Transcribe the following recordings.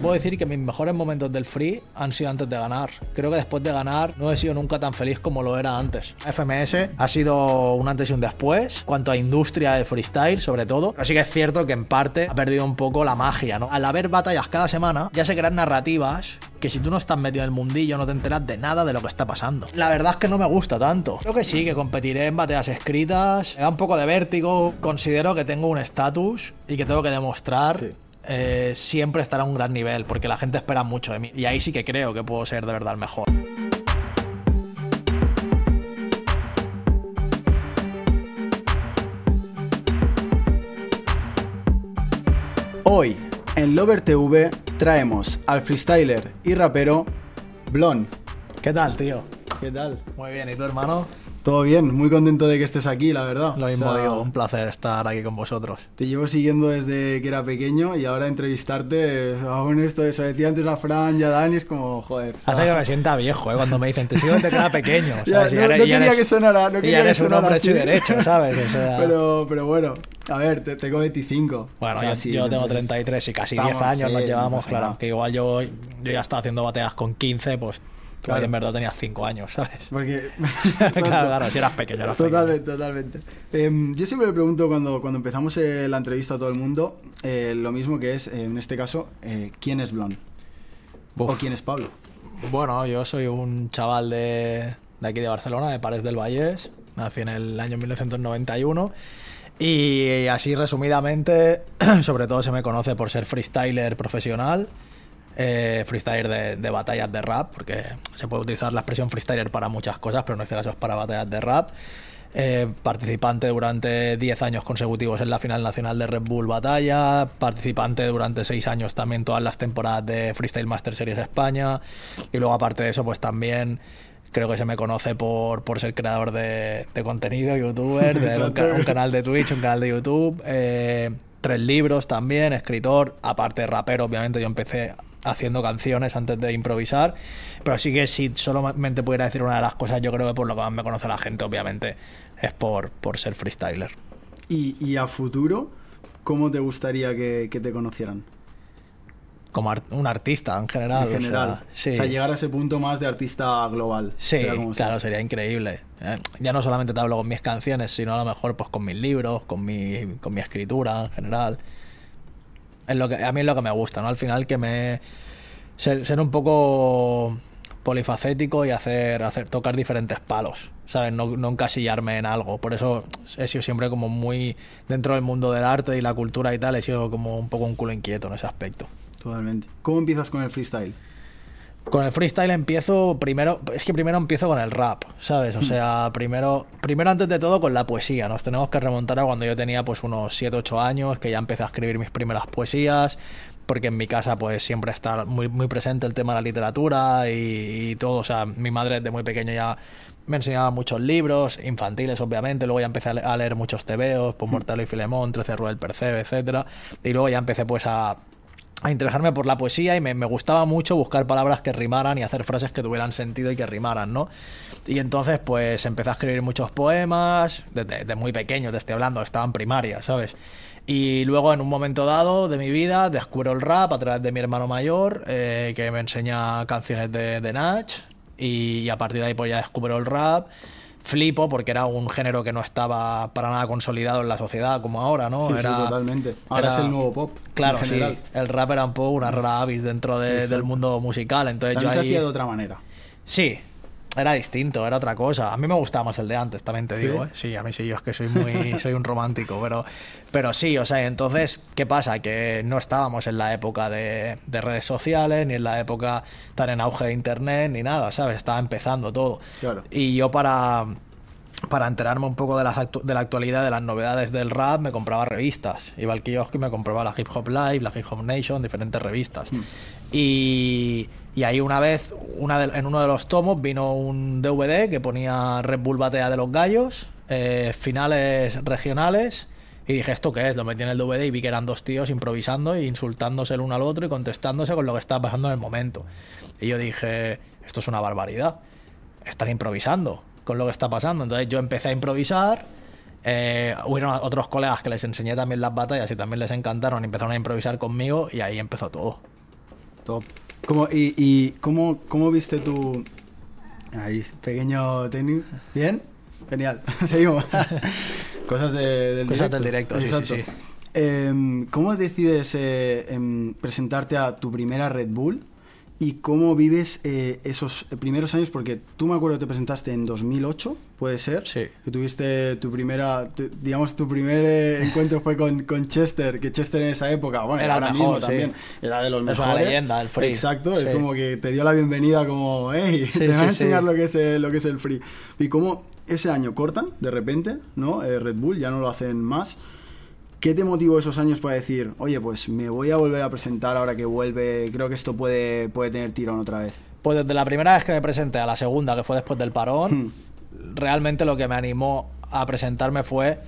Puedo decir que mis mejores momentos del free han sido antes de ganar. Creo que después de ganar no he sido nunca tan feliz como lo era antes. FMS ha sido un antes y un después, cuanto a industria de freestyle sobre todo. Pero sí que es cierto que en parte ha perdido un poco la magia, ¿no? Al haber batallas cada semana, ya se crean narrativas que si tú no estás metido en el mundillo no te enteras de nada de lo que está pasando. La verdad es que no me gusta tanto. Creo que sí, que competiré en batallas escritas. Me da un poco de vértigo. Considero que tengo un estatus y que tengo que demostrar. Sí. Eh, siempre estar a un gran nivel porque la gente espera mucho de mí y ahí sí que creo que puedo ser de verdad el mejor. Hoy, en Lover TV, traemos al freestyler y rapero Blon. ¿Qué tal, tío? ¿Qué tal? Muy bien, ¿y tu hermano? Todo bien, muy contento de que estés aquí, la verdad. Lo mismo O sea, digo, un placer estar aquí con vosotros. Te llevo siguiendo desde que era pequeño y ahora entrevistarte, aún esto, eso decía antes a Fran y a Dani, es como, joder. Hace que me sienta viejo, ¿eh? Cuando me dicen, te sigo desde que era pequeño. Ya, ¿sabes? Y no, eres- no y quería eres- que sonara, no y quería que eres un hombre hecho y derecho, ¿sabes? O sea, Pero, pero bueno, a ver, te, tengo 25. Bueno, yo, yo tengo entonces- 33 y casi Estamos, 10 años sí, nos no llevamos, claro. Que igual yo, yo ya estaba haciendo bateas con 15, pues tú Claro. ahí en verdad tenías 5 años, ¿sabes? Porque. claro, claro, si eras pequeño, eras pequeño. Totalmente, totalmente. Em, yo siempre le pregunto cuando, cuando empezamos eh, la entrevista a todo el mundo eh, lo mismo que es, eh, en este caso, eh, ¿quién es Blon? ¿O quién es Pablo? Bueno, yo soy un chaval de, de aquí de Barcelona, de Pares del Vallés. Nací en el año 1991. Y así resumidamente, sobre todo se me conoce por ser freestyler profesional, eh, freestyler de, de batallas de rap, porque se puede utilizar la expresión freestyler para muchas cosas, pero en este caso es para batallas de rap. Eh, participante durante 10 años consecutivos en la final nacional de Red Bull Batalla, participante durante 6 años también todas las temporadas de Freestyle Master Series España y luego aparte de eso pues también creo que se me conoce por, por ser creador de, de contenido, youtuber, de un, canal de Twitch, un canal de YouTube, eh, tres libros también, escritor, aparte rapero obviamente yo empecé haciendo canciones antes de improvisar, pero sí que si solamente pudiera decir una de las cosas, yo creo que por lo que más me conoce la gente, obviamente, es por, por ser freestyler. Y, y a futuro, ¿cómo te gustaría que, que te conocieran? Como ar- un artista en general. en o sea, general. sí. O sea, llegar a ese punto más de artista global. Sí, sea como sea. claro, sería increíble. Eh, Ya no solamente te hablo con mis canciones, sino a lo mejor pues con mis libros, con mi, con mi escritura en general. Es lo que, a mí es lo que me gusta, ¿no? Al final que me... Ser, ser un poco polifacético y hacer, hacer tocar diferentes palos, ¿sabes? No, no encasillarme en algo. Por eso he sido siempre como muy dentro del mundo del arte y la cultura y tal, he sido como un poco un culo inquieto en ese aspecto. Totalmente. ¿Cómo empiezas con el freestyle? Con el freestyle empiezo primero, es que primero empiezo con el rap, ¿sabes? O sea, primero, primero antes de todo con la poesía. Nos tenemos que remontar a cuando yo tenía pues unos 7, 8 años, que ya empecé a escribir mis primeras poesías, porque en mi casa pues siempre está muy, muy presente el tema de la literatura y, y todo. O sea, mi madre desde muy pequeño ya me enseñaba muchos libros, infantiles obviamente, luego ya empecé a le- a leer muchos tebeos, pues Mortalo y Filemón, Trece Rueda del Percebe, etcétera Y luego ya empecé pues a, a interesarme por la poesía y me, me gustaba mucho buscar palabras que rimaran y hacer frases que tuvieran sentido y que rimaran, ¿no? Y entonces pues empecé a escribir muchos poemas, desde, muy pequeño te estoy hablando, estaba en primaria, ¿sabes? Y luego en un momento dado de mi vida descubro el rap a través de mi hermano mayor, eh, que me enseña canciones de, de Nach, y, a partir de ahí pues ya descubro el rap. Flipo porque era un género que no estaba para nada consolidado en la sociedad como ahora, ¿no? sí, sí, Era- totalmente. Ahora era- es el nuevo pop. Claro, en sí. El rap era un poco una rara avis dentro de- del mundo musical. Entonces También yo se ahí... hacía de otra manera. Sí, era distinto, era otra cosa. A mí me gustaba más el de antes, también te ¿Sí? digo, ¿eh? Sí, a mí sí, yo es que soy muy, soy un romántico, pero, pero sí, o sea, entonces, ¿qué pasa? Que no estábamos en la época de, de redes sociales, ni en la época tan en auge de internet, ni nada, ¿sabes? Estaba empezando todo. Claro. Y yo para, para enterarme un poco de, las actu- de la actualidad, de las novedades del rap, me compraba revistas. Iba al kiosco y me compraba la Hip Hop Live, la Hip Hop Nation, diferentes revistas. Y, y ahí una vez, una en uno de los tomos, vino un DVD que ponía Red Bull Batea de los Gallos, eh, finales regionales. Y dije, ¿esto qué es? Lo metí en el DVD y vi que eran dos tíos improvisando e insultándose el uno al otro y contestándose con lo que estaba pasando en el momento. Y yo dije, esto es una barbaridad. Están improvisando con lo que está pasando. Entonces yo empecé a improvisar. Eh, hubieron otros colegas que les enseñé también las batallas y también les encantaron. Empezaron a improvisar conmigo y ahí empezó todo. Top. ¿Cómo, y, y cómo, cómo viste tu... Ahí, pequeño técnico. ¿Bien? Genial. Seguimos. Cosas de- del Cosas directo. del directo, sí, sí, Exacto. sí. Em, ¿Cómo decides eh, em, presentarte a tu primera Red Bull? ¿Y cómo vives eh, esos primeros años? Porque tú me acuerdo que te presentaste en 2008, ¿puede ser? Sí. Que tuviste tu primera, tu- digamos, tu primer eh, encuentro fue con, con Chester, que Chester en esa época, bueno, Era ahora mismo mejor, sí. también, era de los Es una leyenda, el free. Exacto, Sí. es como que te dio la bienvenida como, hey, te voy a enseñar lo que es el, lo que es el free. Y cómo ese año cortan, de repente, ¿no? Eh, Red Bull ya no lo hacen más. ¿Qué te motivó esos años para decir, oye, pues me voy a volver a presentar ahora que vuelve, creo que esto puede, puede tener tirón otra vez? Pues desde la primera vez que me presenté a la segunda, que fue después del parón, Hmm. realmente lo que me animó a presentarme fue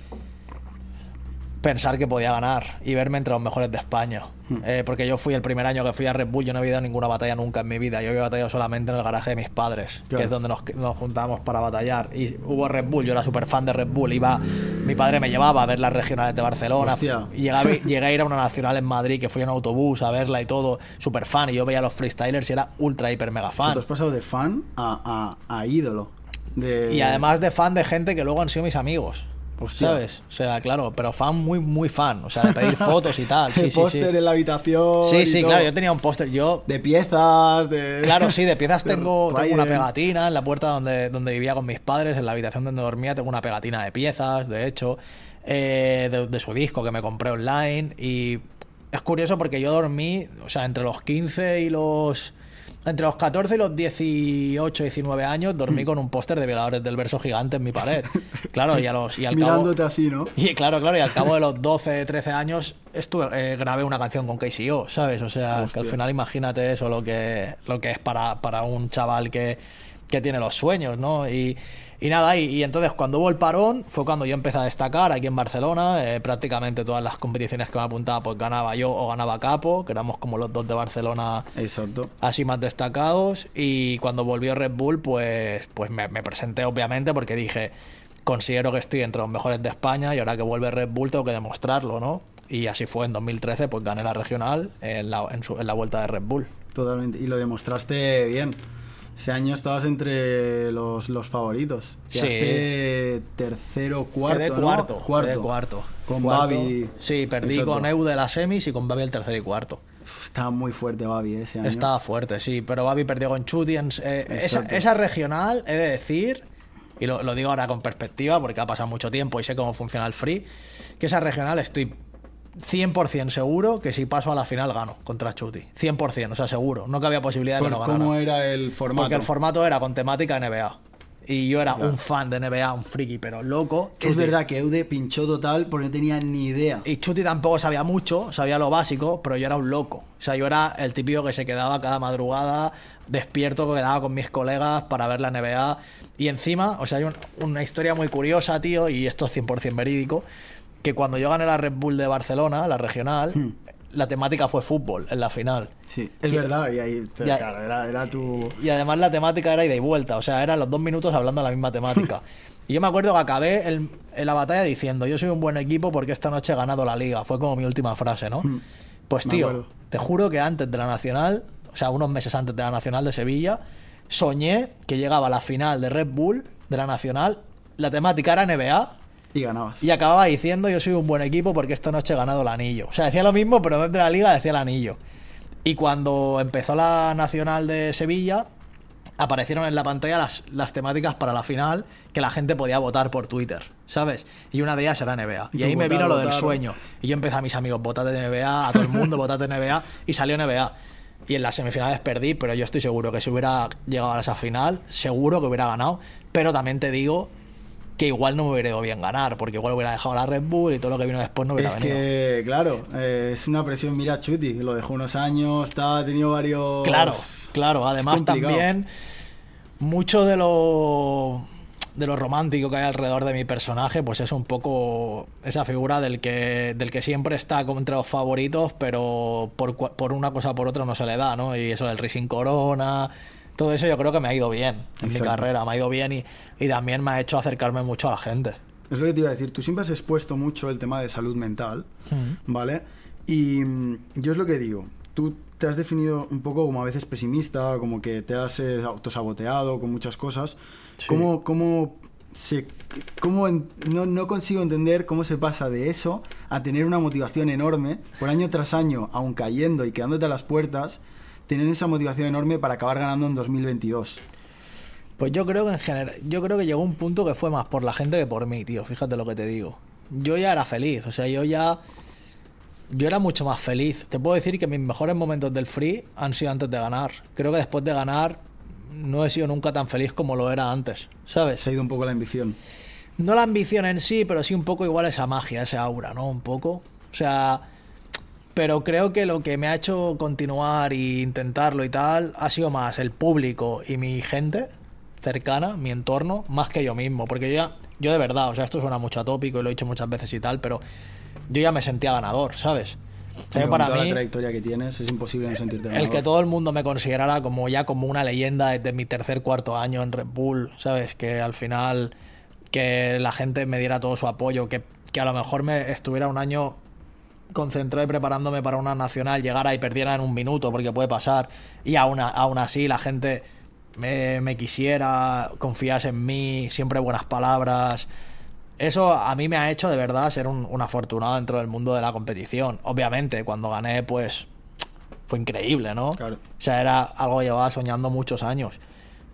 pensar que podía ganar y verme entre los mejores de España. Hmm. Eh, porque yo fui el primer año que fui a Red Bull, yo no había dado ninguna batalla nunca en mi vida. Yo había batallado solamente en el garaje de mis padres, Claro. que es donde nos, nos juntábamos para batallar. Y hubo Red Bull, yo era súper fan de Red Bull. Iba, mi padre me llevaba a ver las regionales de Barcelona. Y llegué, a vi- llegué a ir a una nacional en Madrid, que fui en autobús a verla y todo, súper fan. Y yo veía a los freestylers y era ultra, hiper, mega O sea, fan. has pasado de fan a, a- a ídolo. De... Y además de fan de gente que luego han sido mis amigos. Hostia. ¿Sabes? O sea, claro, pero fan muy, muy fan. O sea, de pedir fotos y tal. Sí, sí, sí. póster en la habitación. Sí, sí, todo. claro. Yo tenía un póster. Yo, De piezas, de... claro, sí, de piezas de tengo, tengo una pegatina en la puerta donde, donde vivía con mis padres, en la habitación donde dormía, tengo una pegatina de piezas, de hecho, eh, de, de su disco que me compré online. Y es curioso porque yo dormí, o sea, entre los 15 y los. Entre los 14 y los 18, 19 años, Hmm. dormí con un póster de violadores del verso gigante en mi pared. Claro, y, a los, y al cabo. Mirándote así, ¿no? Y claro, claro, y al cabo de los 12, 13 años estuve, eh, grabé una canción con KCO, ¿sabes? O sea, que al final imagínate eso, lo que, lo que es para, para un chaval que, que tiene los sueños, ¿no? Y, y nada, y, y entonces cuando hubo el parón fue cuando yo empecé a destacar aquí en Barcelona, eh, prácticamente todas las competiciones que me apuntaba pues ganaba yo o ganaba Capo, que éramos como los dos de Barcelona Exacto. así más destacados y cuando volvió Red Bull pues, pues me, me presenté obviamente porque dije considero que estoy entre los mejores de España y ahora que vuelve Red Bull tengo que demostrarlo, ¿no? Y así fue en 2013 pues gané la regional en la, en su- en la vuelta de Red Bull. Totalmente. Y lo demostraste bien. Ese año estabas entre los, los favoritos. Sí. Tercero, cuarto, quedé ¿no? cuarto, Cuarto. quedé cuarto. Con Cuarto. Babi. Sí, perdí con Eu de las semis y con Babi el tercero y cuarto. Estaba muy fuerte Babi ese año. Estaba fuerte, sí, pero Babi perdió con Chuti. eh, esa, regional, he de decir, y lo, lo digo ahora con perspectiva porque ha pasado mucho tiempo y sé cómo funciona el free, que esa regional estoy 100% seguro que si paso a la final gano contra Chuti. 100%, o sea, seguro. No que había posibilidad de que no ganara. ¿Cómo era el formato? Porque el formato era con temática NBA. Y yo era un fan de NBA, un friki, pero loco. Es verdad que Eude pinchó total porque no tenía ni idea. Y Chuti tampoco sabía mucho, sabía lo básico, pero yo era un loco. O sea, yo era el típico que se quedaba cada madrugada despierto, que quedaba con mis colegas para ver la NBA. Y encima, o sea, hay un- una historia muy curiosa, tío, y esto es 100% verídico, que cuando yo gané la Red Bull de Barcelona, la regional, Hmm. la temática fue fútbol en la final. Sí, es Y- verdad. Y ahí, claro, era, era tu... Y además la temática era ida y vuelta, o sea, eran los dos minutos hablando de la misma temática. y yo me acuerdo que acabé el- en la batalla diciendo, yo soy un buen equipo porque esta noche he ganado la liga. Fue como mi última frase, ¿no? Mm. Pues tío, te juro que antes de la Nacional, o sea, unos meses antes de la Nacional de Sevilla, soñé que llegaba la final de Red Bull, de la Nacional, la temática era NBA. Y ganabas. Y acababa diciendo yo soy un buen equipo porque esta noche he ganado el anillo. O sea, decía lo mismo, pero en vez de la liga decía el anillo. Y cuando empezó la Nacional de Sevilla, aparecieron en la pantalla las, las temáticas para la final que la gente podía votar por Twitter, ¿sabes? Y una de ellas era NBA. Y ahí me vino lo del sueño. Y yo empecé a mis amigos, votate de NBA, a todo el mundo, votate de NBA. Y salió NBA. Y en las semifinales perdí, pero yo estoy seguro que si hubiera llegado a esa final, seguro que hubiera ganado. Pero también te digo que igual no me hubiera ido bien ganar, porque igual hubiera dejado la Red Bull y todo lo que vino después no hubiera Es venido. que, claro, eh, es una presión. Mira, Chuti, lo dejó unos años, está, ha tenido varios. Claro, claro. Además también mucho de lo de lo romántico que hay alrededor de mi personaje, pues es un poco esa figura del que del que siempre está como entre los favoritos, pero por, por una cosa o por otra no se le da, ¿no? Y eso del Rising Corona, todo eso yo creo que me ha ido bien en mi Exacto. carrera, me ha ido bien y, y también me ha hecho acercarme mucho a la gente. Es lo que te iba a decir. Tú siempre has expuesto mucho el tema de salud mental, ¿vale? Y mm, yo es lo que digo. Tú te has definido un poco como a veces pesimista, como que te has eh, autosaboteado con muchas cosas. ¿Cómo, cómo se, cómo en- no, no consigo entender cómo se pasa de eso a tener una motivación enorme, por año tras año, aún cayendo y quedándote a las puertas, tener esa motivación enorme para acabar ganando en 2022? Pues yo creo que en general, yo creo que llegó un punto que fue más por la gente que por mí, tío. Fíjate lo que te digo. Yo ya era feliz, o sea, yo ya. Yo era mucho más feliz. Te puedo decir que mis mejores momentos del free han sido antes de ganar. Creo que después de ganar no he sido nunca tan feliz como lo era antes, ¿sabes? Se ha ido un poco la ambición. No la ambición en sí, pero sí un poco igual esa magia, ese aura, ¿no? Un poco. O sea, pero creo que lo que me ha hecho continuar e intentarlo y tal ha sido más el público y mi gente cercana, mi entorno, más que yo mismo. Porque yo ya, yo de verdad, o sea, esto suena mucho atópico y lo he dicho muchas veces y tal, pero yo ya me sentía ganador, ¿sabes? Pero para mí, la trayectoria que tienes, es imposible no sentirte el ganador. que todo el mundo me considerara como ya como una leyenda desde mi tercer cuarto año en Red Bull, ¿sabes? Que al final que la gente me diera todo su apoyo, que, que a lo mejor me estuviera un año concentrado y preparándome para una nacional, llegara y perdiera en un minuto, porque puede pasar, y aún, aún así la gente me, me quisiera, confiase en mí, siempre buenas palabras. Eso a mí me ha hecho de verdad ser un, un afortunado dentro del mundo de la competición. Obviamente, cuando gané, pues fue increíble, ¿no? Claro. O sea, era algo que llevaba soñando muchos años.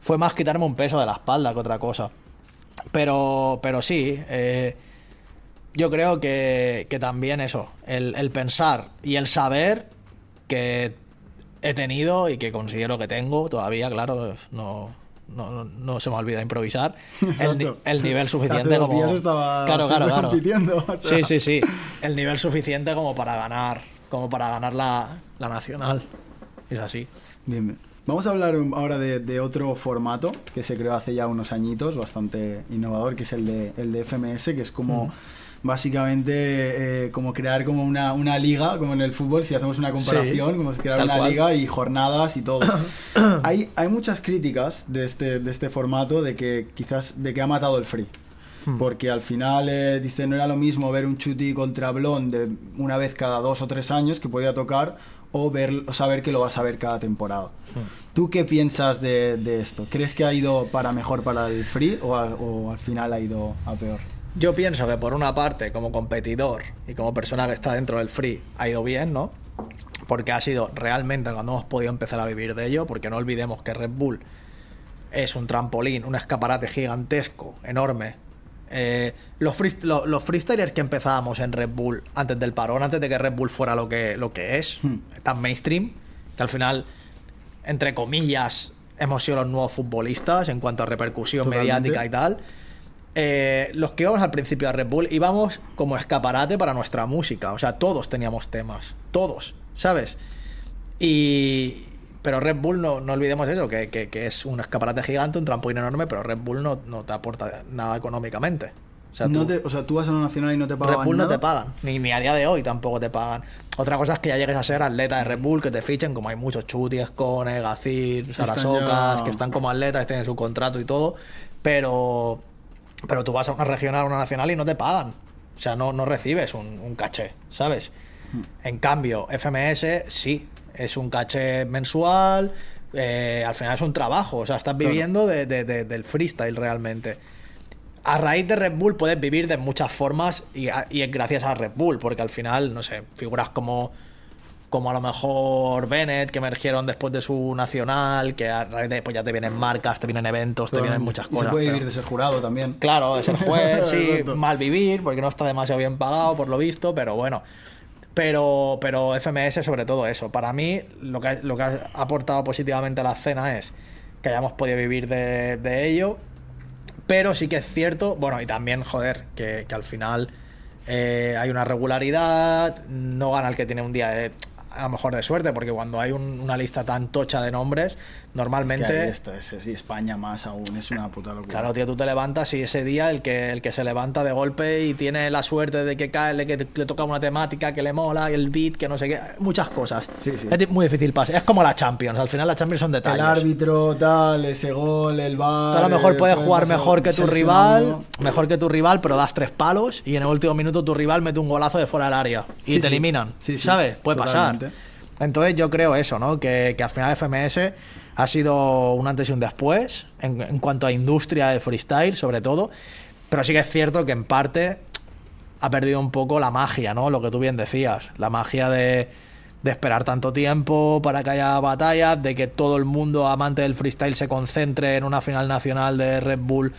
Fue más quitarme un peso de la espalda que otra cosa. Pero, pero sí, eh, yo creo que, que también eso, el, el pensar y el saber que he tenido y que considero que tengo todavía, claro, no, no, no- no se me olvida improvisar, el, el nivel suficiente como... días estaba claro, claro, claro. compitiendo, o sea. Sí, sí, sí. El nivel suficiente como para ganar, como para ganar la, la nacional. Es así. Bien. Vamos a hablar ahora de, de otro formato que se creó hace ya unos añitos, bastante innovador, que es el de, el de FMS, que es como básicamente eh, como crear como una, una liga, como en el fútbol, si hacemos una comparación, Sí, como crear una cual. liga y jornadas y todo. hay, hay muchas críticas de este, de este formato de que quizás de que ha matado el free. Hmm. Porque al final, eh, dice, no era lo mismo ver un chuti contra Blon de una vez cada dos o tres años que podía tocar o, ver, o saber que lo vas a ver cada temporada. ¿Tú qué piensas de, de esto? ¿Crees que ha ido para mejor para el free o al, o al final ha ido a peor? Yo pienso que por una parte, como competidor y como persona que está dentro del free, ha ido bien, ¿no? Porque ha sido realmente cuando hemos podido empezar a vivir de ello, porque no olvidemos que Red Bull es un trampolín, un escaparate gigantesco, enorme. Eh, los, free- lo- los freestylers que empezábamos en Red Bull antes del parón, antes de que Red Bull fuera lo que, lo que es, Hmm. tan mainstream, que al final, entre comillas, hemos sido los nuevos futbolistas en cuanto a repercusión Totalmente. mediática y tal. Eh, los que íbamos al principio a Red Bull íbamos como escaparate para nuestra música. O sea, todos teníamos temas. Todos, ¿sabes? Y. Pero Red Bull, no, no olvidemos eso, que, que- que es un escaparate gigante, un trampolín enorme, pero Red Bull no, no te aporta nada económicamente. O sea, no tú- te- o sea, tú vas a una nacional y no te pagan Red Bull no te pagan, ni, ni a día de hoy tampoco te pagan. Otra cosa es que ya llegues a ser atleta de Red Bull, que te fichen, como hay muchos chutis, Cone, Gacir, Sarasocas, ya- que están como atletas, tienen su contrato y todo, pero, pero tú vas a una regional o una nacional y no te pagan. O sea, no, no recibes un, un caché, ¿sabes? En cambio, FMS sí, es un caché mensual, eh, al final es un trabajo, o sea, estás viviendo de- de- de- del freestyle realmente. A raíz de Red Bull puedes vivir de muchas formas y, a- y es gracias a Red Bull, porque al final, no sé, figuras como, como a lo mejor Bennett, que emergieron después de su nacional, que a raíz de pues ya te vienen marcas, te vienen eventos, te vienen muchas Y cosas. se puede pero- vivir de ser jurado también. Claro, de ser juez, sí, mal vivir, porque no está demasiado bien pagado, por lo visto, pero bueno. Pero, pero FMS sobre todo eso. Para mí, lo que, lo que ha aportado positivamente a la escena es que hayamos podido vivir de, ello. Pero sí que es cierto, bueno, y también, joder, que, que al final eh, hay una regularidad, no gana el que tiene un día a lo mejor de suerte, porque cuando hay un- una lista tan tocha de nombres, normalmente... Es que ahí España más aún, es una puta locura. Claro, tío, tú te levantas y ese día el que, el que se levanta de golpe y tiene la suerte de que cae, de que le toca una temática que le mola, el beat, que no sé qué, muchas cosas. Sí, sí. Es muy difícil pasar. Es como la Champions, al final la Champions son el detalles. árbitro, tal, ese gol, el bar. Tú a lo mejor puedes jugar mejor que tu rival, mejor que tu rival, pero das tres palos y en el último minuto tu rival mete un golazo de fuera del área y Sí, te eliminan. Sí, sí, ¿Sabes? Puede totalmente. pasar. Entonces yo creo eso, ¿no? Que, que al final FMS ha sido un antes y un después en, en cuanto a industria del freestyle, sobre todo. Pero sí que es cierto que en parte ha perdido un poco la magia, ¿no? Lo que tú bien decías, la magia de, de esperar tanto tiempo para que haya batallas, de que todo el mundo amante del freestyle se concentre en una final nacional de Red Bull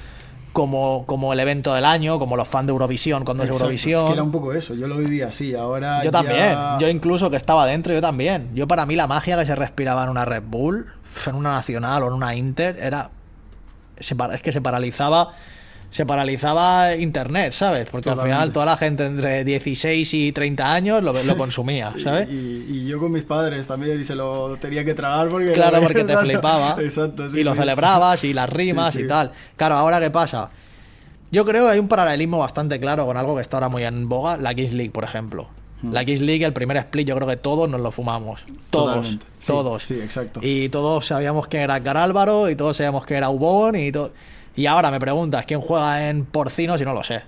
como, como el evento del año, como los fans de Eurovisión cuando Exacto. es Eurovisión. Es que era un poco eso, yo lo viví así, ahora Yo ya- también, yo incluso que estaba dentro, yo también. Yo para mí la magia que se respiraba en una Red Bull, en una Nacional o en una Inter, era... es que se paralizaba se paralizaba internet, ¿sabes? Porque al final toda la gente entre 16 y 30 años lo, lo consumía, ¿sabes? Y, y yo con mis padres también y se lo tenía que tragar porque... Claro, porque te flipaba. Exacto, sí, y lo celebrabas y las rimas Sí, y tal. Claro, ahora qué pasa. Yo creo que hay un paralelismo bastante claro con algo que está ahora muy en boga, la Kings League, por ejemplo. Hmm. La Kings League, el primer split, yo creo que todos nos lo fumamos. Todos. Totalmente. Todos. sí, exacto. Y todos sabíamos quién era Car Álvaro y todos sabíamos quién era Ubón y todo. Y ahora me preguntas quién juega en porcinos y no lo sé.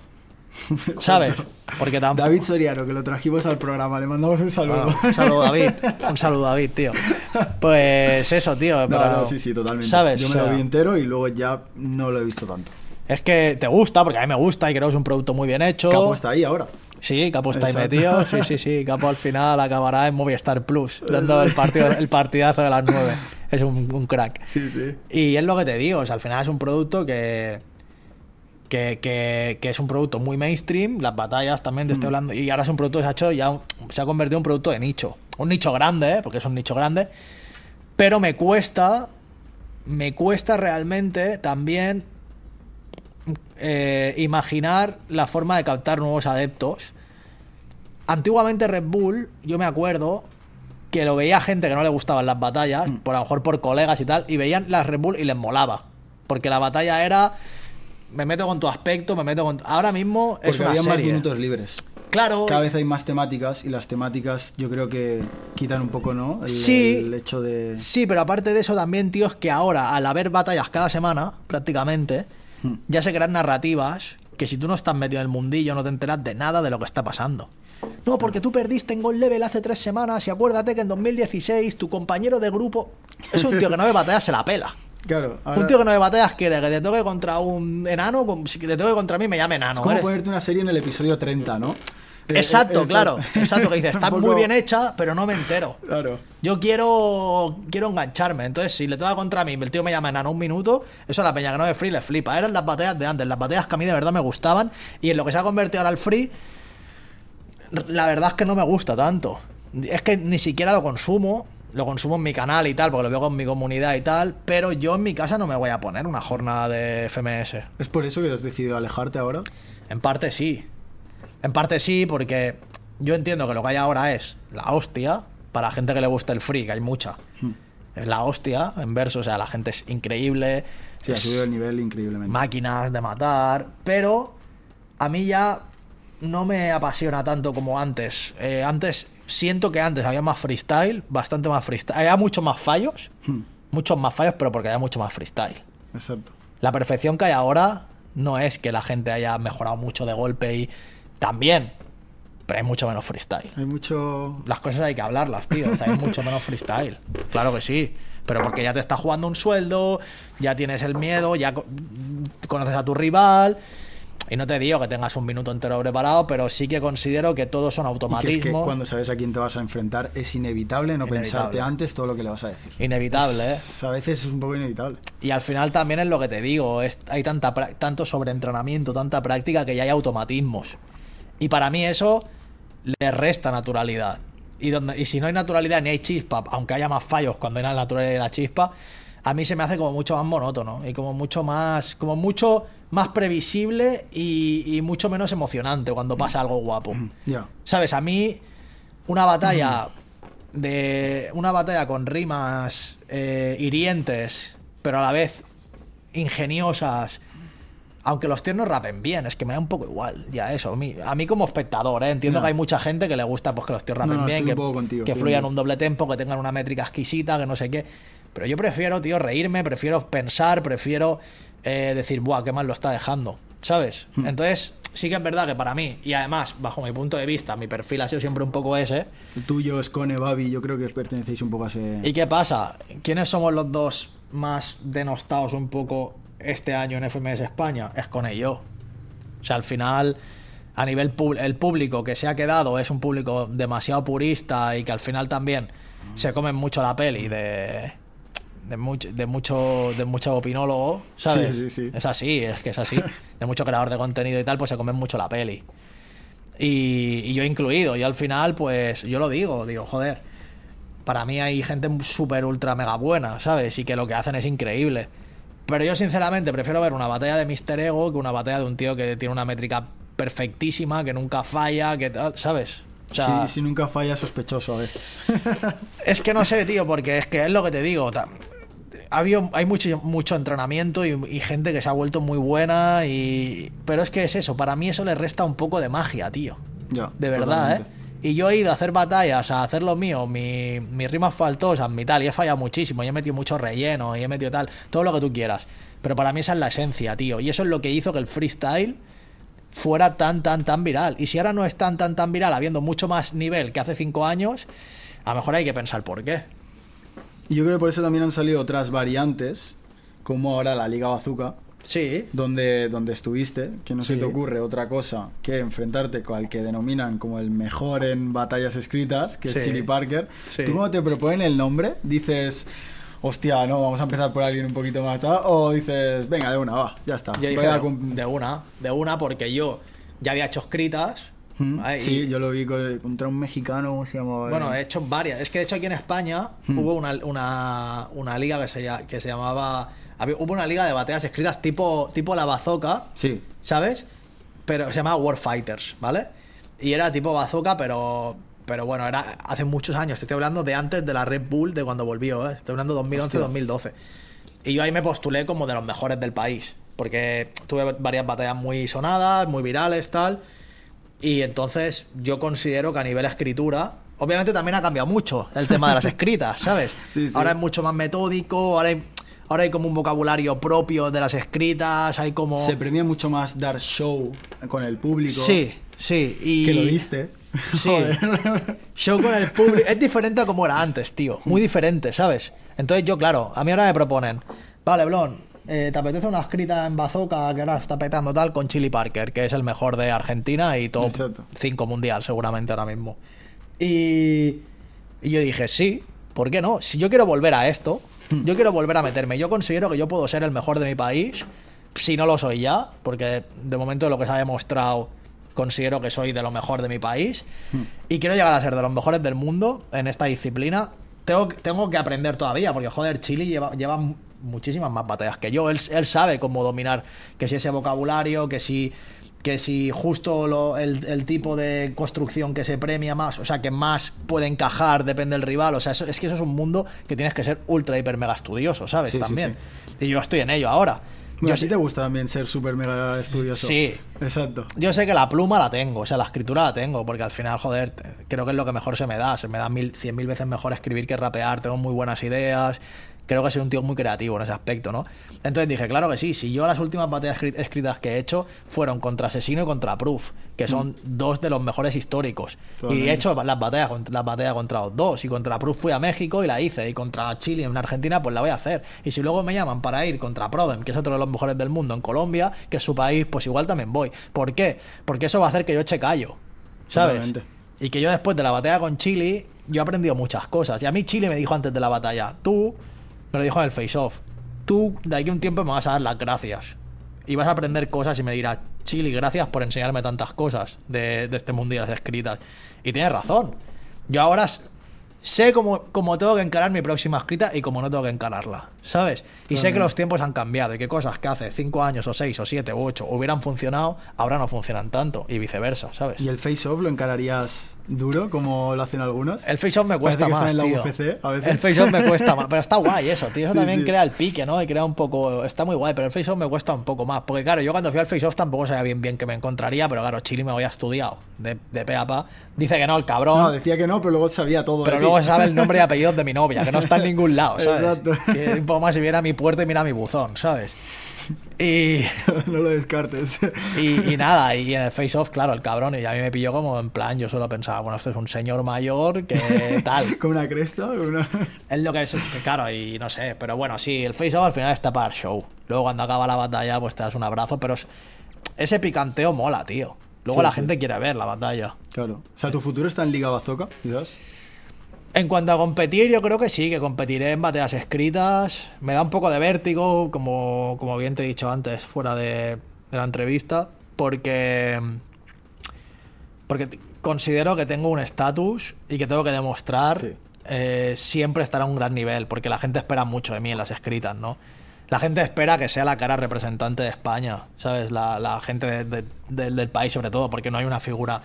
¿Sabes? Porque tampoco. David Soriano, que lo trajimos al programa, le mandamos un saludo. Bueno, un saludo, David. Un saludo, David, tío. Pues eso, tío. No, pero- no, sí, sí, totalmente. ¿Sabes? Yo O me lo sea, vi entero y luego ya no lo he visto tanto. Es que te gusta, porque a mí me gusta y creo que es un producto muy bien hecho. Capo está ahí ahora. Sí, Capo está ahí metido. Sí, sí, sí. Capo al final acabará en Movistar Plus, dando el, partido, el partidazo de las nueve. Es un, un crack. Sí, sí. Y es lo que te digo, o sea, al final es un producto que, que, que- que es un producto muy mainstream, las batallas también Mm. te estoy hablando, y ahora es un producto que se ha hecho ya, se ha convertido en un producto de nicho. Un nicho grande, ¿eh? porque es un nicho grande, pero me cuesta, me cuesta realmente también eh, imaginar la forma de captar nuevos adeptos. Antiguamente Red Bull, yo me acuerdo que lo veía gente que no le gustaban las batallas, Mm. por a lo mejor por colegas y tal, y veían las Red Bull y les molaba. Porque la batalla era me meto con tu aspecto, me meto con ahora mismo es Porque una había más serie. minutos libres. Claro, Cada vez hay más temáticas y las temáticas yo creo que quitan un poco, ¿no? El, Sí. el hecho de... Sí, pero aparte de eso también, tío, es que ahora, al haber batallas cada semana, prácticamente, Hmm. ya se crean narrativas que si tú no estás metido en el mundillo no te enteras de nada de lo que está pasando. No, porque tú perdiste en Gold Level hace tres semanas y acuérdate que en 2016 tu compañero de grupo es un tío que no ve batallas, se la pela. Claro, ahora- Un tío que no ve batallas quiere que te toque contra un enano, si te toque contra mí me llame enano. es como eres- ponerte una serie en el episodio 30, ¿no? Eh, Exacto, claro. Exacto, que dices, está poco- muy bien hecha, pero no me entero. Claro. Yo quiero quiero engancharme. Entonces, si le toca contra mí, el tío me llama enano un minuto, eso a la peña que no ve free le flipa. Eran las batallas de antes, las batallas que a mí de verdad me gustaban. Y en lo que se ha convertido ahora el free, la verdad es que no me gusta tanto. Es que ni siquiera lo consumo. Lo consumo en mi canal y tal, porque lo veo con mi comunidad y tal. Pero yo en mi casa no me voy a poner una jornada de FMS. ¿Es por eso que has decidido alejarte ahora? En parte sí. En parte sí, porque yo entiendo que lo que hay ahora es la hostia. Para gente que le gusta el free, que hay mucha. Hmm. Es la hostia en verso, o sea, la gente es increíble. Sí, ha subido el nivel increíblemente. máquinas de matar. Pero a mí ya no me apasiona tanto como antes. Eh, antes, siento que antes había más freestyle, bastante más freestyle. Había muchos más fallos. Hmm, Muchos más fallos, pero porque había mucho más freestyle. Exacto. La perfección que hay ahora no es que la gente haya mejorado mucho de golpe y también, pero hay mucho menos freestyle. Hay mucho... Las cosas hay que hablarlas, tío. o sea, hay mucho menos freestyle. Claro que sí. Pero porque ya te está jugando un sueldo, ya tienes el miedo, ya co- conoces a tu rival. Y no te digo que tengas un minuto entero preparado, pero sí que considero que todos son Y que automatismos. es que cuando sabes a quién te vas a enfrentar es inevitable no Inevitable. pensarte antes todo lo que le vas a decir. Inevitable, ¿eh? A veces es un poco inevitable. Y al final también es lo que te digo, es, hay tanta, tanto sobreentrenamiento, tanta práctica que ya hay automatismos. Y para mí eso le resta naturalidad. Y, donde, y si no hay naturalidad ni hay chispa, aunque haya más fallos cuando hay la naturalidad y la chispa, a mí se me hace como mucho más monótono y como mucho más, como mucho más previsible y, y mucho menos emocionante cuando pasa algo guapo. Ya. ¿Sabes? A mí, una batalla de. Una batalla con rimas eh, hirientes, pero a la vez ingeniosas. Aunque los tíos no rapen bien, es que me da un poco igual, ya eso. A mí, a mí como espectador, ¿eh? entiendo que hay mucha gente que le gusta pues, que los tíos rapen No, no, bien, que, contigo, fluyan un doble tempo, que tengan una métrica exquisita, que no sé qué. Pero yo prefiero, tío, reírme, prefiero pensar, prefiero eh, decir, buah, qué mal lo está dejando. ¿sabes? Hmm. Entonces, sí que es verdad que para mí, y además, bajo mi punto de vista, mi perfil ha sido siempre un poco ese. El tuyo, Scone, Babi, yo creo que os pertenecéis un poco a ese... ¿Y qué pasa? ¿Quiénes somos los dos más denostados un poco este año en FMS España? Es con ello. O sea, al final, a nivel pub- el público que se ha quedado es un público demasiado purista y que al final también se comen mucho la peli de de mucho de mucho de mucho opinólogo, ¿sabes? Sí, sí, sí. Es así, es que es así. De mucho creador de contenido y tal, pues se comen mucho la peli. Y, y yo incluido, yo al final, pues yo lo digo, digo, joder, para mí hay gente súper ultra mega buena, ¿sabes? Y que lo que hacen es increíble. Pero yo sinceramente prefiero ver una batalla de Mr. Ego que una batalla de un tío que tiene una métrica perfectísima, que nunca falla, que tal, ¿sabes? O sea, si, si nunca falla, sospechoso, a ver. es que no sé, tío, porque es que es lo que te digo. Hay mucho, mucho entrenamiento y, y gente que se ha vuelto muy buena, y pero es que es eso, para mí eso le resta un poco de magia, tío. Ya, De verdad, totalmente. ¿eh? Y yo he ido a hacer batallas, a hacer lo mío, mi- mis rimas faltosas, mi tal, y he fallado muchísimo, y he metido mucho relleno, y he metido tal, todo lo que tú quieras. Pero para mí esa es la esencia, tío. Y eso es lo que hizo que el freestyle fuera tan, tan, tan viral. Y si ahora no es tan, tan, tan viral, habiendo mucho más nivel que hace cinco años, a lo mejor hay que pensar por qué. Y yo creo que por eso también han salido otras variantes, como ahora la Liga Bazooka, Sí. donde, donde estuviste, que no se te ocurre otra cosa que enfrentarte con el que denominan como el mejor en batallas escritas, que Sí. es Chili Parker. Sí. Tú cuando te proponen el nombre, dices, hostia, no, vamos a empezar por alguien un poquito más tal, o dices, venga, de una, va, ya está. Yo dije a de una, de una, porque yo ya había hecho escritas. Mm, ¿vale? Sí, Y- yo lo vi co- contra un mexicano, ¿cómo se llamaba? Bueno, he hecho varias. Es que de hecho aquí en España hubo una, una, una liga que se, lla- que se llamaba. había- hubo una liga de batallas escritas tipo, tipo la bazooka, Sí, ¿sabes? Pero se llamaba Warfighters, ¿vale? Y era tipo bazooka, pero. Pero bueno, era hace muchos años. Estoy hablando de antes de la Red Bull, de cuando volvió, ¿eh? Estoy hablando de 2011-2012. Y yo ahí me postulé como de los mejores del país. Porque tuve varias batallas muy sonadas, muy virales, tal. Y entonces yo considero que a nivel escritura, obviamente también ha cambiado mucho el tema de las escritas, ¿sabes? Sí, sí. Ahora es mucho más metódico, ahora hay, ahora hay como un vocabulario propio de las escritas, hay como... se premia mucho más dar show con el público. Sí, sí. Y... Que lo diste. Sí. Joder. Show con el público. Es diferente a como era antes, tío. Muy diferente, ¿sabes? Entonces yo, claro, a mí ahora me proponen, vale, Blon, eh, ¿te apetece una escrita en bazooka que ahora está petando tal con Chili Parker, que es el mejor de Argentina y top Exacto. 5 mundial seguramente ahora mismo? Y, y yo dije, sí, ¿por qué no? Si yo quiero volver a esto, yo quiero volver a meterme. Yo considero que yo puedo ser el mejor de mi país, si no lo soy ya, porque de momento lo que se ha demostrado, considero que soy de lo mejor de mi país. Y quiero llegar a ser de los mejores del mundo en esta disciplina. Tengo, tengo que aprender todavía, porque joder, Chile lleva, lleva muchísimas más batallas que yo. Él, él sabe cómo dominar, que si ese vocabulario, que si que si justo lo- el, el tipo de construcción que se premia más, o sea, que más puede encajar, depende del rival, o sea, eso- es que eso es un mundo que tienes que ser ultra, hiper, mega estudioso, ¿sabes? Sí, sí, También. Y yo estoy en ello ahora. Bueno, yo, a ti te gusta también ser súper mega estudioso. Sí. Exacto. yo sé que la pluma la tengo, o sea, la escritura la tengo, porque al final, joder, creo que es lo que mejor se me da. Se me da mil, cien mil veces mejor escribir que rapear, tengo muy buenas ideas. Creo que soy un tío muy creativo en ese aspecto, ¿no? Entonces dije, claro que sí, si yo las últimas batallas escri- escritas que he hecho fueron contra Asesino y contra Proof, que son dos de los mejores históricos. Y he hecho las batallas, las batallas contra los dos. Y contra Proof fui a México y la hice. Y contra Chile en Argentina, pues la voy a hacer. Y si luego me llaman para ir contra Prodem, que es otro de los mejores del mundo, en Colombia, que es su país, pues igual también voy. ¿Por qué? Porque eso va a hacer que yo eche callo. ¿Sabes? Totalmente. Y que yo después de la batalla con Chile, yo he aprendido muchas cosas. Y a mí Chile me dijo antes de la batalla, tú, me lo dijo en el face-off, tú de aquí a un tiempo me vas a dar las gracias. Y vas a aprender cosas y me dirás, Chile, gracias por enseñarme tantas cosas de, de este mundo y las escritas. Y tienes razón. Yo ahora sé cómo, cómo tengo que encarar mi próxima escrita y cómo no tengo que encararla, ¿sabes? Y sé que los tiempos han cambiado y que cosas que hace 5 años o 6 o 7 o 8 hubieran funcionado, ahora no funcionan tanto y viceversa, ¿sabes? ¿Y el face-off lo encararías duro, como lo hacen algunos? El face-off me cuesta más, está en tío. la UFC a veces. El face-off me cuesta más, pero está guay eso, tío. Eso Sí, también sí. crea el pique, ¿no? Y crea un poco... Está muy guay, pero el face-off me cuesta un poco más. Porque claro, yo cuando fui al face-off tampoco sabía bien bien que me encontraría, pero claro, Chile me había estudiado de, de pe a pa. Dice que no, el cabrón. No, decía que no, pero luego sabía todo. pero de ti. luego sabe el nombre y apellidos de mi novia, que no está en ningún lado, ¿sabes? Exacto. Que un poco más si viera a mi puerta y mira mi buzón, ¿sabes? Y, no lo descartes. y, y nada, y en el face off, claro, el cabrón, y a mí me pilló como en plan, yo solo pensaba, bueno, este es un señor mayor que tal. Con una cresta, con una... Es lo que es, claro, y no sé, pero bueno, sí, el face off al final está para el show. Luego cuando acaba la batalla, pues te das un abrazo, pero es- ese picanteo mola, tío. Luego Sí, la sí. gente quiere ver la batalla. Claro. O sea, ¿tu futuro está en Liga Bazooka, quizás? En cuanto a competir, yo creo que sí, que competiré en batallas escritas. Me da un poco de vértigo, como, como bien te he dicho antes, fuera de, de la entrevista, porque, porque considero que tengo un estatus y que tengo que demostrar Sí. eh, siempre estar a un gran nivel, porque la gente espera mucho de mí en las escritas, ¿no? La gente espera que sea la cara representante de España, ¿sabes? La, la gente de- de- del- del país sobre todo, porque no hay una figura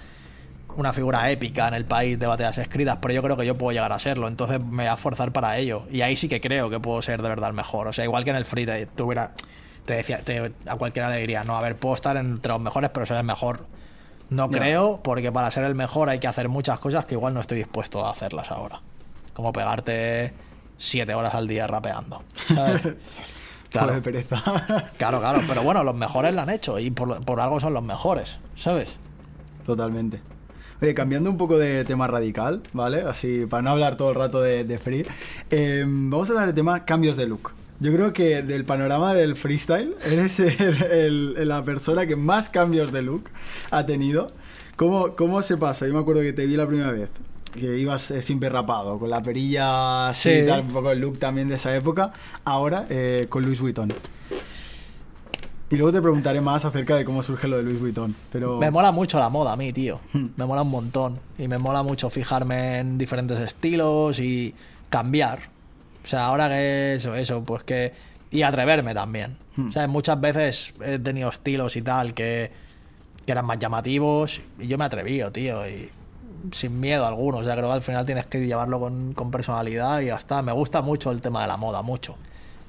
una figura épica en el país de batallas escritas, pero yo creo que yo puedo llegar a serlo, entonces me voy a esforzar para ello. Y ahí sí que creo que puedo ser de verdad el mejor. O sea, igual que en el free te, tuviera, te decía, te- a cualquiera le diría, no, a ver, puedo estar entre los mejores, pero ser el mejor. No creo, porque para ser el mejor hay que hacer muchas cosas que igual no estoy dispuesto a hacerlas ahora. Como pegarte siete horas al día rapeando. ¿sabes? Claro. Pereza. Claro, claro, pero bueno, los mejores lo han hecho y por, por algo son los mejores, ¿sabes? Totalmente. Oye, cambiando un poco de tema radical, ¿vale? Así, para no hablar todo el rato de, de free, eh, vamos a hablar de tema cambios de look. Yo creo que del panorama del freestyle, eres el- el- la persona que más cambios de look ha tenido. ¿Cómo, ¿Cómo se pasa? Yo me acuerdo que te vi la primera vez, que ibas eh, siempre rapado, con la perilla así, Sí. y tal, un poco el look también de esa época. Ahora, eh, con Louis Vuitton. Y luego te preguntaré más acerca de cómo surge lo de Louis Vuitton. Pero... Me mola mucho la moda a mí, tío. Hmm. Me mola un montón. Y me mola mucho fijarme en diferentes estilos y cambiar. O sea, ahora que eso, eso, pues que... Y atreverme también. Hmm. O sea, muchas veces he tenido estilos y tal que, que eran más llamativos y yo me he atrevido, tío. Y sin miedo alguno. O sea, creo que al final tienes que llevarlo con, con personalidad y ya está. Me gusta mucho el tema de la moda, mucho.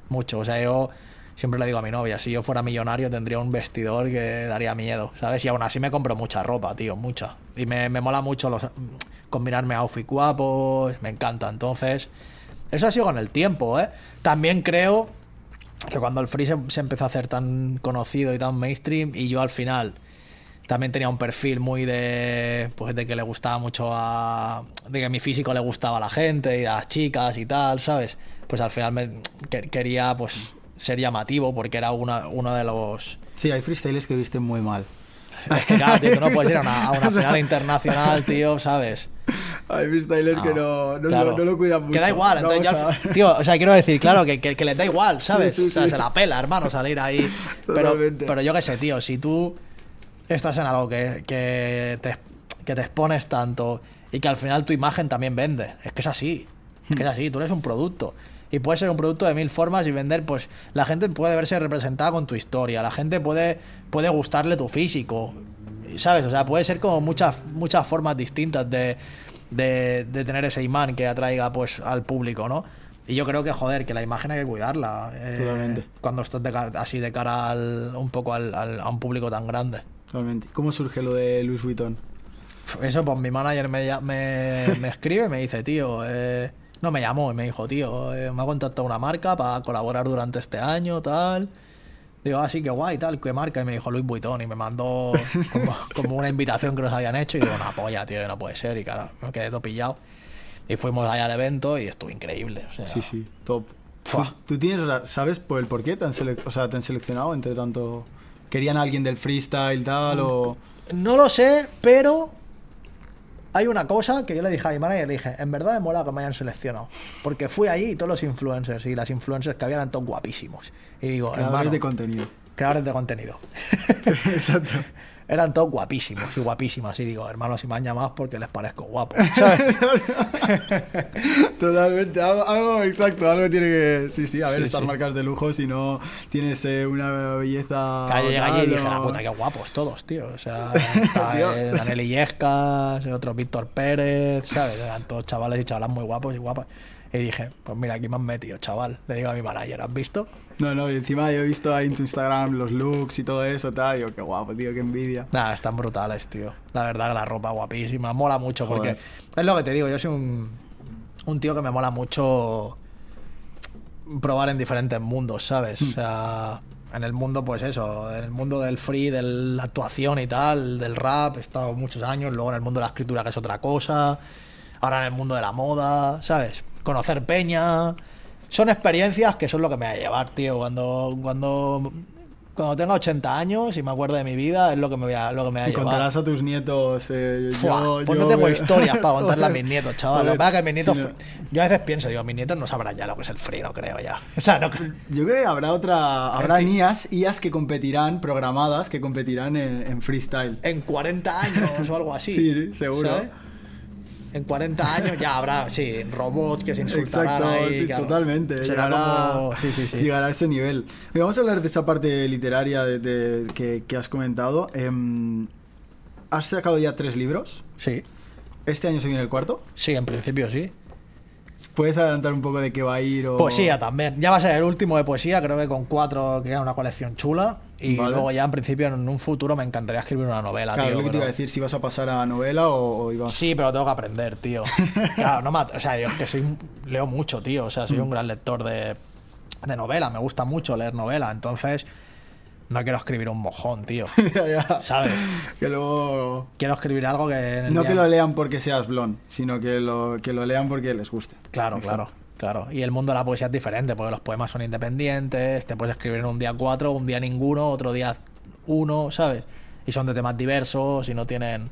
Mucho. O sea, yo siempre le digo a mi novia, si yo fuera millonario tendría un vestidor que daría miedo, ¿sabes? Y aún así me compro mucha ropa, tío, mucha. Y me, me mola mucho los, combinarme outfit guapos, me encanta. Entonces, eso ha sido con el tiempo, ¿eh? También creo que cuando el free se, empezó a hacer tan conocido y tan mainstream y yo al final también tenía un perfil muy de pues de que le gustaba mucho a de que mi físico le gustaba a la gente y a las chicas y tal sabes pues al final me que- quería pues ser llamativo porque era una, uno de los Sí, hay freestyles que visten muy mal. es que claro tío tú no puedes ir a una, a una final internacional tío sabes Hay freestylers que no, no, claro. lo, no lo cuidan mucho. Que da igual, entonces Vamos ya al- a- tío, o sea, quiero decir, claro, que, que, que les da igual, ¿sabes? Sí, sí, o sea, sí. se la pela, hermano, salir ahí. Pero, pero yo qué sé, tío, si tú estás en algo que, que, te, que te expones tanto y que al final tu imagen también vende, es que es así, es que es así, tú eres un producto. Y puede ser un producto de mil formas y vender, pues la gente puede verse representada con tu historia, la gente puede, puede gustarle tu físico, ¿sabes? O sea, puede ser como muchas, muchas formas distintas de, de, de tener ese imán que atraiga pues al público, ¿no? Y yo creo que, joder, que la imagen hay que cuidarla. eh, Totalmente. Cuando estás de cara- así de cara al, un poco al, al- a un público tan grande. Totalmente. ¿Cómo surge lo de Louis Vuitton? Eso, pues mi manager me, me, me escribe y me dice, tío, eh, no me llamó y me dijo, tío, eh, me ha contactado una marca para colaborar durante este año, tal. Digo, así que guay, tal, ¿qué marca? Y me dijo Luis Vuitton y me mandó como, como una invitación que nos habían hecho y digo, una polla, tío, no puede ser. Y claro, me quedé todo pillado. Y fuimos allá al evento y estuvo increíble. O sea, Sí, sí, top. ¿Tú, tú tienes, sabes por el por qué te han, o sea, te han seleccionado entre tanto... ¿Querían a alguien del freestyle tal o...? No lo sé, pero hay una cosa que yo le dije a mi manager, le dije, en verdad me mola que me hayan seleccionado. Porque fui allí y todos los influencers y las influencers que había eran todos guapísimos. Y digo, Creadores hermano, de contenido. creadores de contenido. Exacto. eran todos guapísimos y guapísimas. Y digo, hermano, si me han llamado porque les parezco guapo. ¿sabes? Totalmente, algo, algo exacto, algo tiene que... Sí, sí, a ver, Sí, estas sí. marcas de lujo, si no tienes eh, una belleza... Yo llegué allí y dije, la puta, qué guapos todos, tío. O sea, eh, Daniel Illescas, otro Víctor Pérez, ¿sabes? Eran todos chavales y chavalas muy guapos y guapas. Y dije, pues mira, aquí me han metido, chaval. Le digo a mi manager, ¿has visto? No, no, y encima yo he visto ahí en tu Instagram los looks y todo eso, tal, y digo, qué guapo, tío, qué envidia. Nada, están brutales, tío. La verdad que la ropa guapísima. Mola mucho Joder. porque es lo que te digo. Yo soy un, un tío que me mola mucho probar en diferentes mundos, ¿sabes? O sea, en el mundo, pues eso, en el mundo del free, de la actuación y tal, del rap, he estado muchos años, luego en el mundo de la escritura, que es otra cosa, ahora en el mundo de la moda, ¿sabes? Conocer peña. Son experiencias que son lo que me va a llevar, tío. Cuando, cuando, cuando tenga 80 años y me acuerdo de mi vida, es lo que me, voy a, lo que me va a Y llevar. contarás a tus nietos. eh, Fua, yo- pues yo no tengo me- historias para contarle a mis nietos, chaval. Lo que pasa que mis nietos. si no- Yo a veces pienso, digo, mis nietos no sabrán ya lo que es el free, no creo ya. O sea, no creo. Yo creo que habrá otra. Habrá. IAs, IAs que competirán, programadas, que competirán en, en freestyle. En 40 años o algo así. Sí, seguro. ¿sabes? En 40 años ya habrá, sí, robots que se insultarán Exacto, ahí, sí, claro. totalmente. Será Llegará, como- Sí, sí, sí. llegará a ese nivel. Vamos a hablar de esa parte literaria de, de- que, que has comentado. Em, has sacado ya tres libros. Sí, Este año se viene el cuarto. sí, en principio sí. ¿Puedes adelantar un poco de qué va a ir? O... Poesía también. Ya va a ser el último de poesía, creo que con cuatro queda una colección chula. Y Vale. luego ya en principio en un futuro me encantaría escribir una novela, Claro, tío. lo que te iba a decir, si vas a pasar a novela o, o ibas... Sí, pero tengo que aprender, tío. Claro, no me, o sea, yo es que soy leo mucho, tío. O sea, soy Mm. un gran lector de, de novela. Me gusta mucho leer novela. Entonces, no quiero escribir un mojón, tío. Ya, ya. ¿Sabes? Que luego... Quiero escribir algo que... No día- que lo lean porque seas blond, sino que lo, que lo lean porque les guste. Claro, Exacto. claro, claro. Y el mundo de la poesía es diferente, porque los poemas son independientes, te puedes escribir en un día cuatro, un día ninguno, otro día uno, ¿sabes? Y son de temas diversos y no tienen...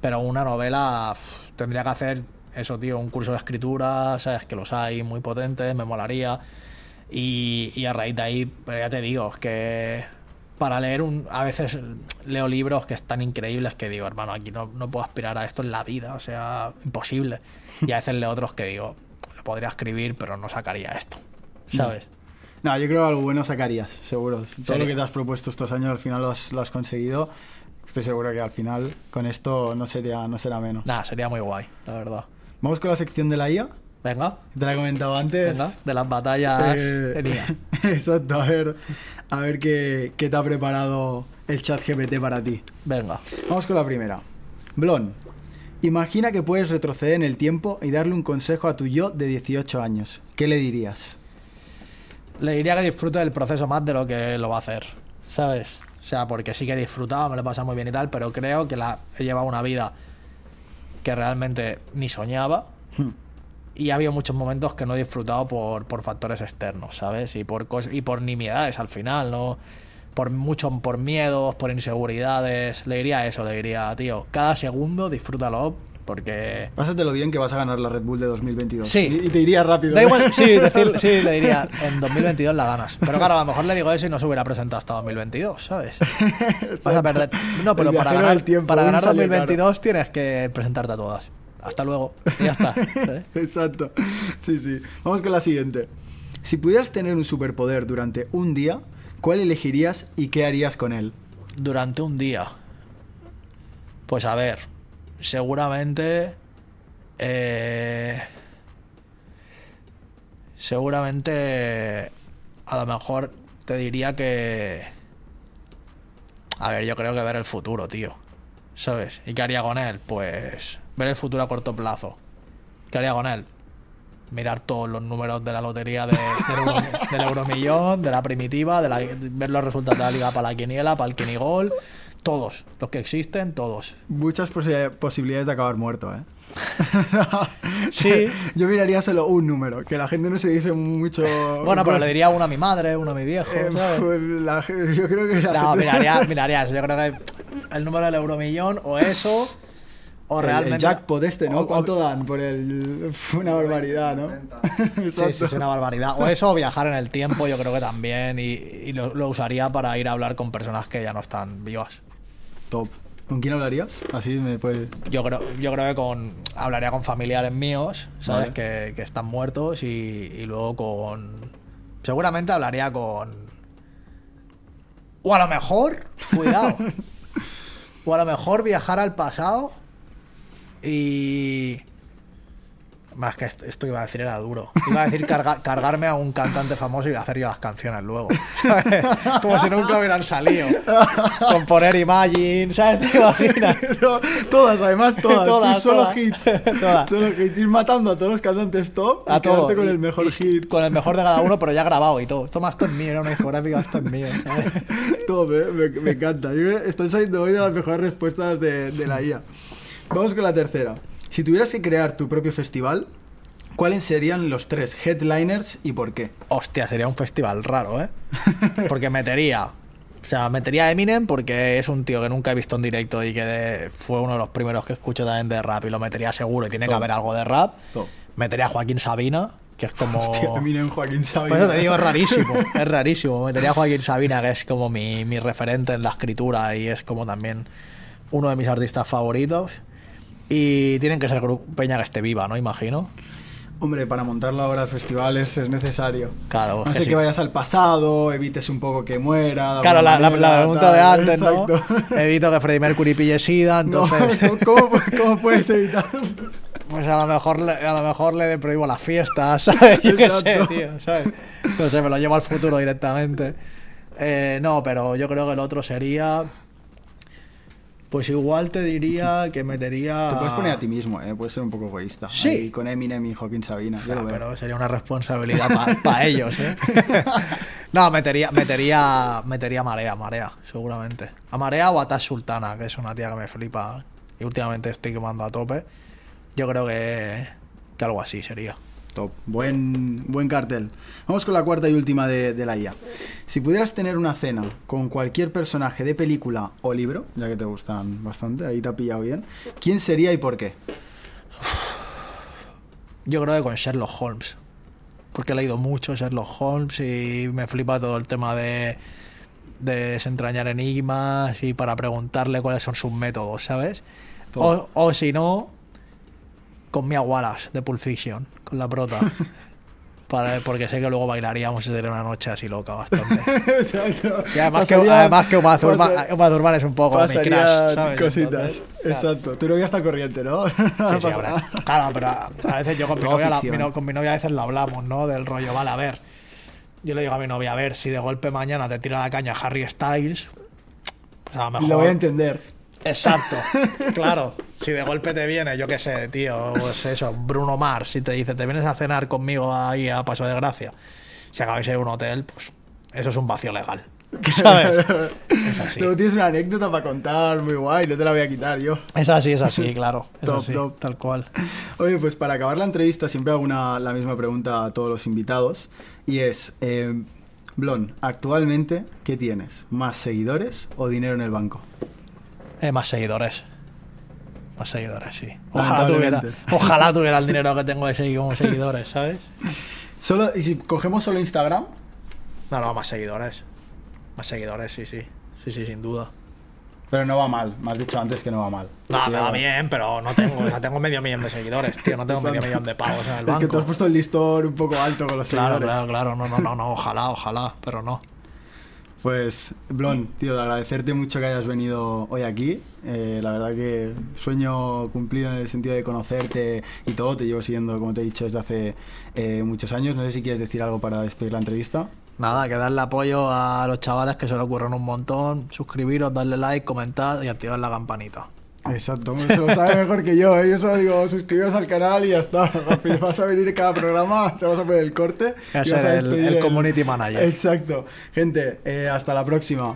Pero una novela uf, tendría que hacer eso, tío, un curso de escritura, ¿sabes? Que los hay muy potentes, me molaría. Y, y a raíz de ahí, pero ya te digo, es que para leer un... A veces leo libros que están increíbles que digo, hermano, aquí no, no puedo aspirar a esto en la vida, o sea, imposible. Y a veces leo otros que digo, lo podría escribir, pero no sacaría esto, ¿sabes? No, yo creo que algo bueno sacarías, seguro. Todo Sería- lo que te has propuesto estos años al final lo has, lo has conseguido. Estoy seguro que al final con esto no, sería, no será menos. Nada, sería muy guay, la verdad. Vamos con la sección de la IA. Venga, Te la he comentado antes. venga, de las batallas Eh, tenía. Exacto, a ver, a ver qué, qué te ha preparado el chat GPT para ti. Venga. Vamos con la primera. Blon, imagina que puedes retroceder en el tiempo y darle un consejo a tu yo de 18 años. ¿Qué le dirías? Le diría que disfrute del proceso más de lo que lo va a hacer, ¿sabes? O sea, porque sí que he disfrutado, me lo he pasado muy bien y tal, pero creo que la, he llevado una vida que realmente ni soñaba. Hmm. Y ha habido muchos momentos que no he disfrutado por, por factores externos, ¿sabes? Y por, y por nimiedades al final, ¿no? Por mucho, por miedos, por inseguridades. Le diría eso, le diría, tío, cada segundo disfrútalo porque... Pásatelo bien que vas a ganar la Red Bull de 2022. Sí. Y, te iría rápido. Da igual, sí, decir- sí, le diría, en 2022 la ganas. Pero claro, a lo mejor le digo eso y no se hubiera presentado hasta 2022, ¿sabes? Vas a perder. No, pero para ganar, tiempo, para ganar salió 2022 tienes que presentarte a todas. Hasta luego. Y ya está. ¿sabes? Exacto. Sí, sí. Vamos con la siguiente. Si pudieras tener un superpoder durante un día, ¿cuál elegirías y qué harías con él? Durante un día. Pues a ver, seguramente... eh, seguramente... A lo mejor te diría que... A ver, yo creo que ver el futuro, tío. ¿Sabes? ¿Y qué haría con él? Pues ver el futuro a corto plazo. ¿Qué haría con él? Mirar todos los números de la lotería de- del, euro- del euromillón, de la primitiva, de la- ver los resultados de la liga para la quiniela, para el quinigol. Todos, los que existen, todos. Muchas posi- posibilidades de acabar muerto, ¿eh? Sí. Yo miraría solo un número, que la gente no se dice mucho... Bueno, pero le diría uno a mi madre, uno a mi viejo. Eh, ¿sabes? pues la yo creo que la No, gente- miraría, miraría eso. Yo creo que el número del euromillón o eso, o El- realmente. El jackpot este, ¿no? o- ¿Cuánto dan por el...? Una barbaridad, ¿no? Sí, sí, es una barbaridad. O eso, o viajar en el tiempo, yo creo que también. Y, y lo, lo usaría para ir a hablar con personas que ya no están vivas. Top. ¿Con quién hablarías? Así me puede... Yo creo, yo creo que con hablaría con familiares míos, ¿sabes? Vale. Que, que están muertos y, y luego con... Seguramente hablaría con... O a lo mejor, cuidado. o a lo mejor viajar al pasado y... Más que esto, esto iba a decir era duro. Iba a decir carga- cargarme a un cantante famoso y hacer yo las canciones luego. ¿sabes? Como si nunca hubieran salido. Componer Imagine, ¿sabes? ¿Te imaginas? No, todas, además, todas. Todas, Tú solo todas. hits. Todas. Solo hits. Ir matando a todos los cantantes top y A todo. quedarte con el Y- mejor y- hit. Con el mejor de cada uno, pero ya grabado y todo. Toma, esto es mío, era una discográfica, esto es mío. ¿sabes? Todo, me, me- me encanta. Yo están saliendo hoy de las mejores respuestas de, de la IA. Vamos con la tercera. Si tuvieras que crear tu propio festival, ¿cuáles serían los tres headliners y por qué? Hostia, sería un festival raro, ¿eh? Porque metería. O sea, metería a Eminem porque es un tío que nunca he visto en directo y que de- fue uno de los primeros que escucho también de rap y lo metería seguro y tiene que haber algo de rap. Metería a Joaquín Sabina, que es como... Hostia, Eminem, Joaquín Sabina. Por eso te digo, es rarísimo, es rarísimo. Metería a Joaquín Sabina, que es como mi, mi referente en la escritura y es como también uno de mis artistas favoritos. Y tienen que ser peña que esté viva, ¿no? Imagino. Hombre, para montarlo ahora al festival es, es necesario. Claro, No que sé sí. que vayas al pasado, evites un poco que muera. Claro, la, la- manera, la pregunta tal, de antes, exacto. ¿no? Evito que Freddie Mercury pille sida, No, entonces... ¿cómo, cómo puedes evitar? Pues a lo mejor le, a lo mejor le prohíbo las fiestas, ¿sabes? Yo qué sé, tío, ¿sabes? No sé, me lo llevo al futuro directamente. Eh, no, pero yo creo que el otro sería... Pues igual te diría que metería... Te puedes poner a ti mismo, ¿eh? Puedes ser un poco egoísta. Sí. Ahí con Eminem y Joaquín Sabina. Yo Ah, lo veo. pero sería una responsabilidad para ellos, ¿eh? no, metería, metería, metería Marea, Marea, seguramente. A Marea o a Tash Sultana, que es una tía que me flipa y últimamente estoy quemando a tope. Yo creo que, que algo así sería. Top. Buen, buen cartel. Vamos con la cuarta y última de, de la IA. Si pudieras tener una cena con cualquier personaje de película o libro, ya que te gustan bastante, ahí te ha pillado bien, ¿quién sería y por qué? Yo creo que con Sherlock Holmes. Porque he leído mucho Sherlock Holmes y me flipa todo el tema de, de desentrañar enigmas y para preguntarle cuáles son sus métodos, ¿sabes? O, o si no, con Mia Wallace de Pulp Fiction, con la prota. Para, porque sé que luego bailaríamos y sería una noche así loca bastante. Exacto. Y además, que, además que Uma Thurman, es un poco mi ¿sabes? cositas. Entonces, claro. Exacto. Tu novia está corriente, ¿no? Sí, sí, habrá. Claro, pero a a veces yo con mi, Luego novia, la- ficción. mi no- con mi novia a veces lo hablamos, ¿no? Del rollo, vale, a ver. Yo le digo a mi novia, a ver, si de golpe mañana te tira la caña Harry Styles, pues a lo mejor... Lo voy a entender. Exacto, claro. Si de golpe te viene, yo qué sé, tío, pues eso, Bruno Mars, si te dice, te vienes a cenar conmigo ahí a Paso de Gracia, si acabáis en un hotel, pues eso es un vacío legal. ¿Sabes? Es así. Luego tienes una anécdota para contar muy guay, no te la voy a quitar yo. Es así, es así, claro. Es Top, así, top. tal cual. Oye, pues para acabar la entrevista siempre hago una, la misma pregunta a todos los invitados y es, eh, Blon, actualmente, ¿qué tienes? ¿Más seguidores o dinero en el banco? Eh, más seguidores. Más seguidores, sí. Ojalá tuviera, ojalá tuviera el dinero que tengo de seguir como seguidores, ¿sabes? Solo, y si cogemos solo Instagram, No, no, más seguidores. Más seguidores, sí, sí. Sí, sí, sin duda. pero no va mal, me has dicho antes que no va mal. No, me va va. bien, pero no tengo, o sea, tengo medio millón de seguidores, tío. No tengo medio millón de pavos en el Es banco. que tú has puesto el listón un poco alto con los Claro, seguidores. claro, claro. No, no, no, no. Ojalá, ojalá, pero no. Pues, Blon, tío, de agradecerte mucho que hayas venido hoy aquí. Eh, la verdad que sueño cumplido en el sentido de conocerte y todo. Te llevo siguiendo, como te he dicho, desde hace eh, muchos años. No sé si quieres decir algo para despedir la entrevista. Nada, que darle apoyo a los chavales que se le ocurren un montón. Suscribiros, darle like, comentar y activar la campanita. Exacto, se lo sabe mejor que yo. ¿eh? Yo solo digo, suscribiros al canal y ya está. Vas a venir cada programa, te vas a poner el corte. A y vas ser el- el community manager. Exacto. Gente, eh, hasta la próxima.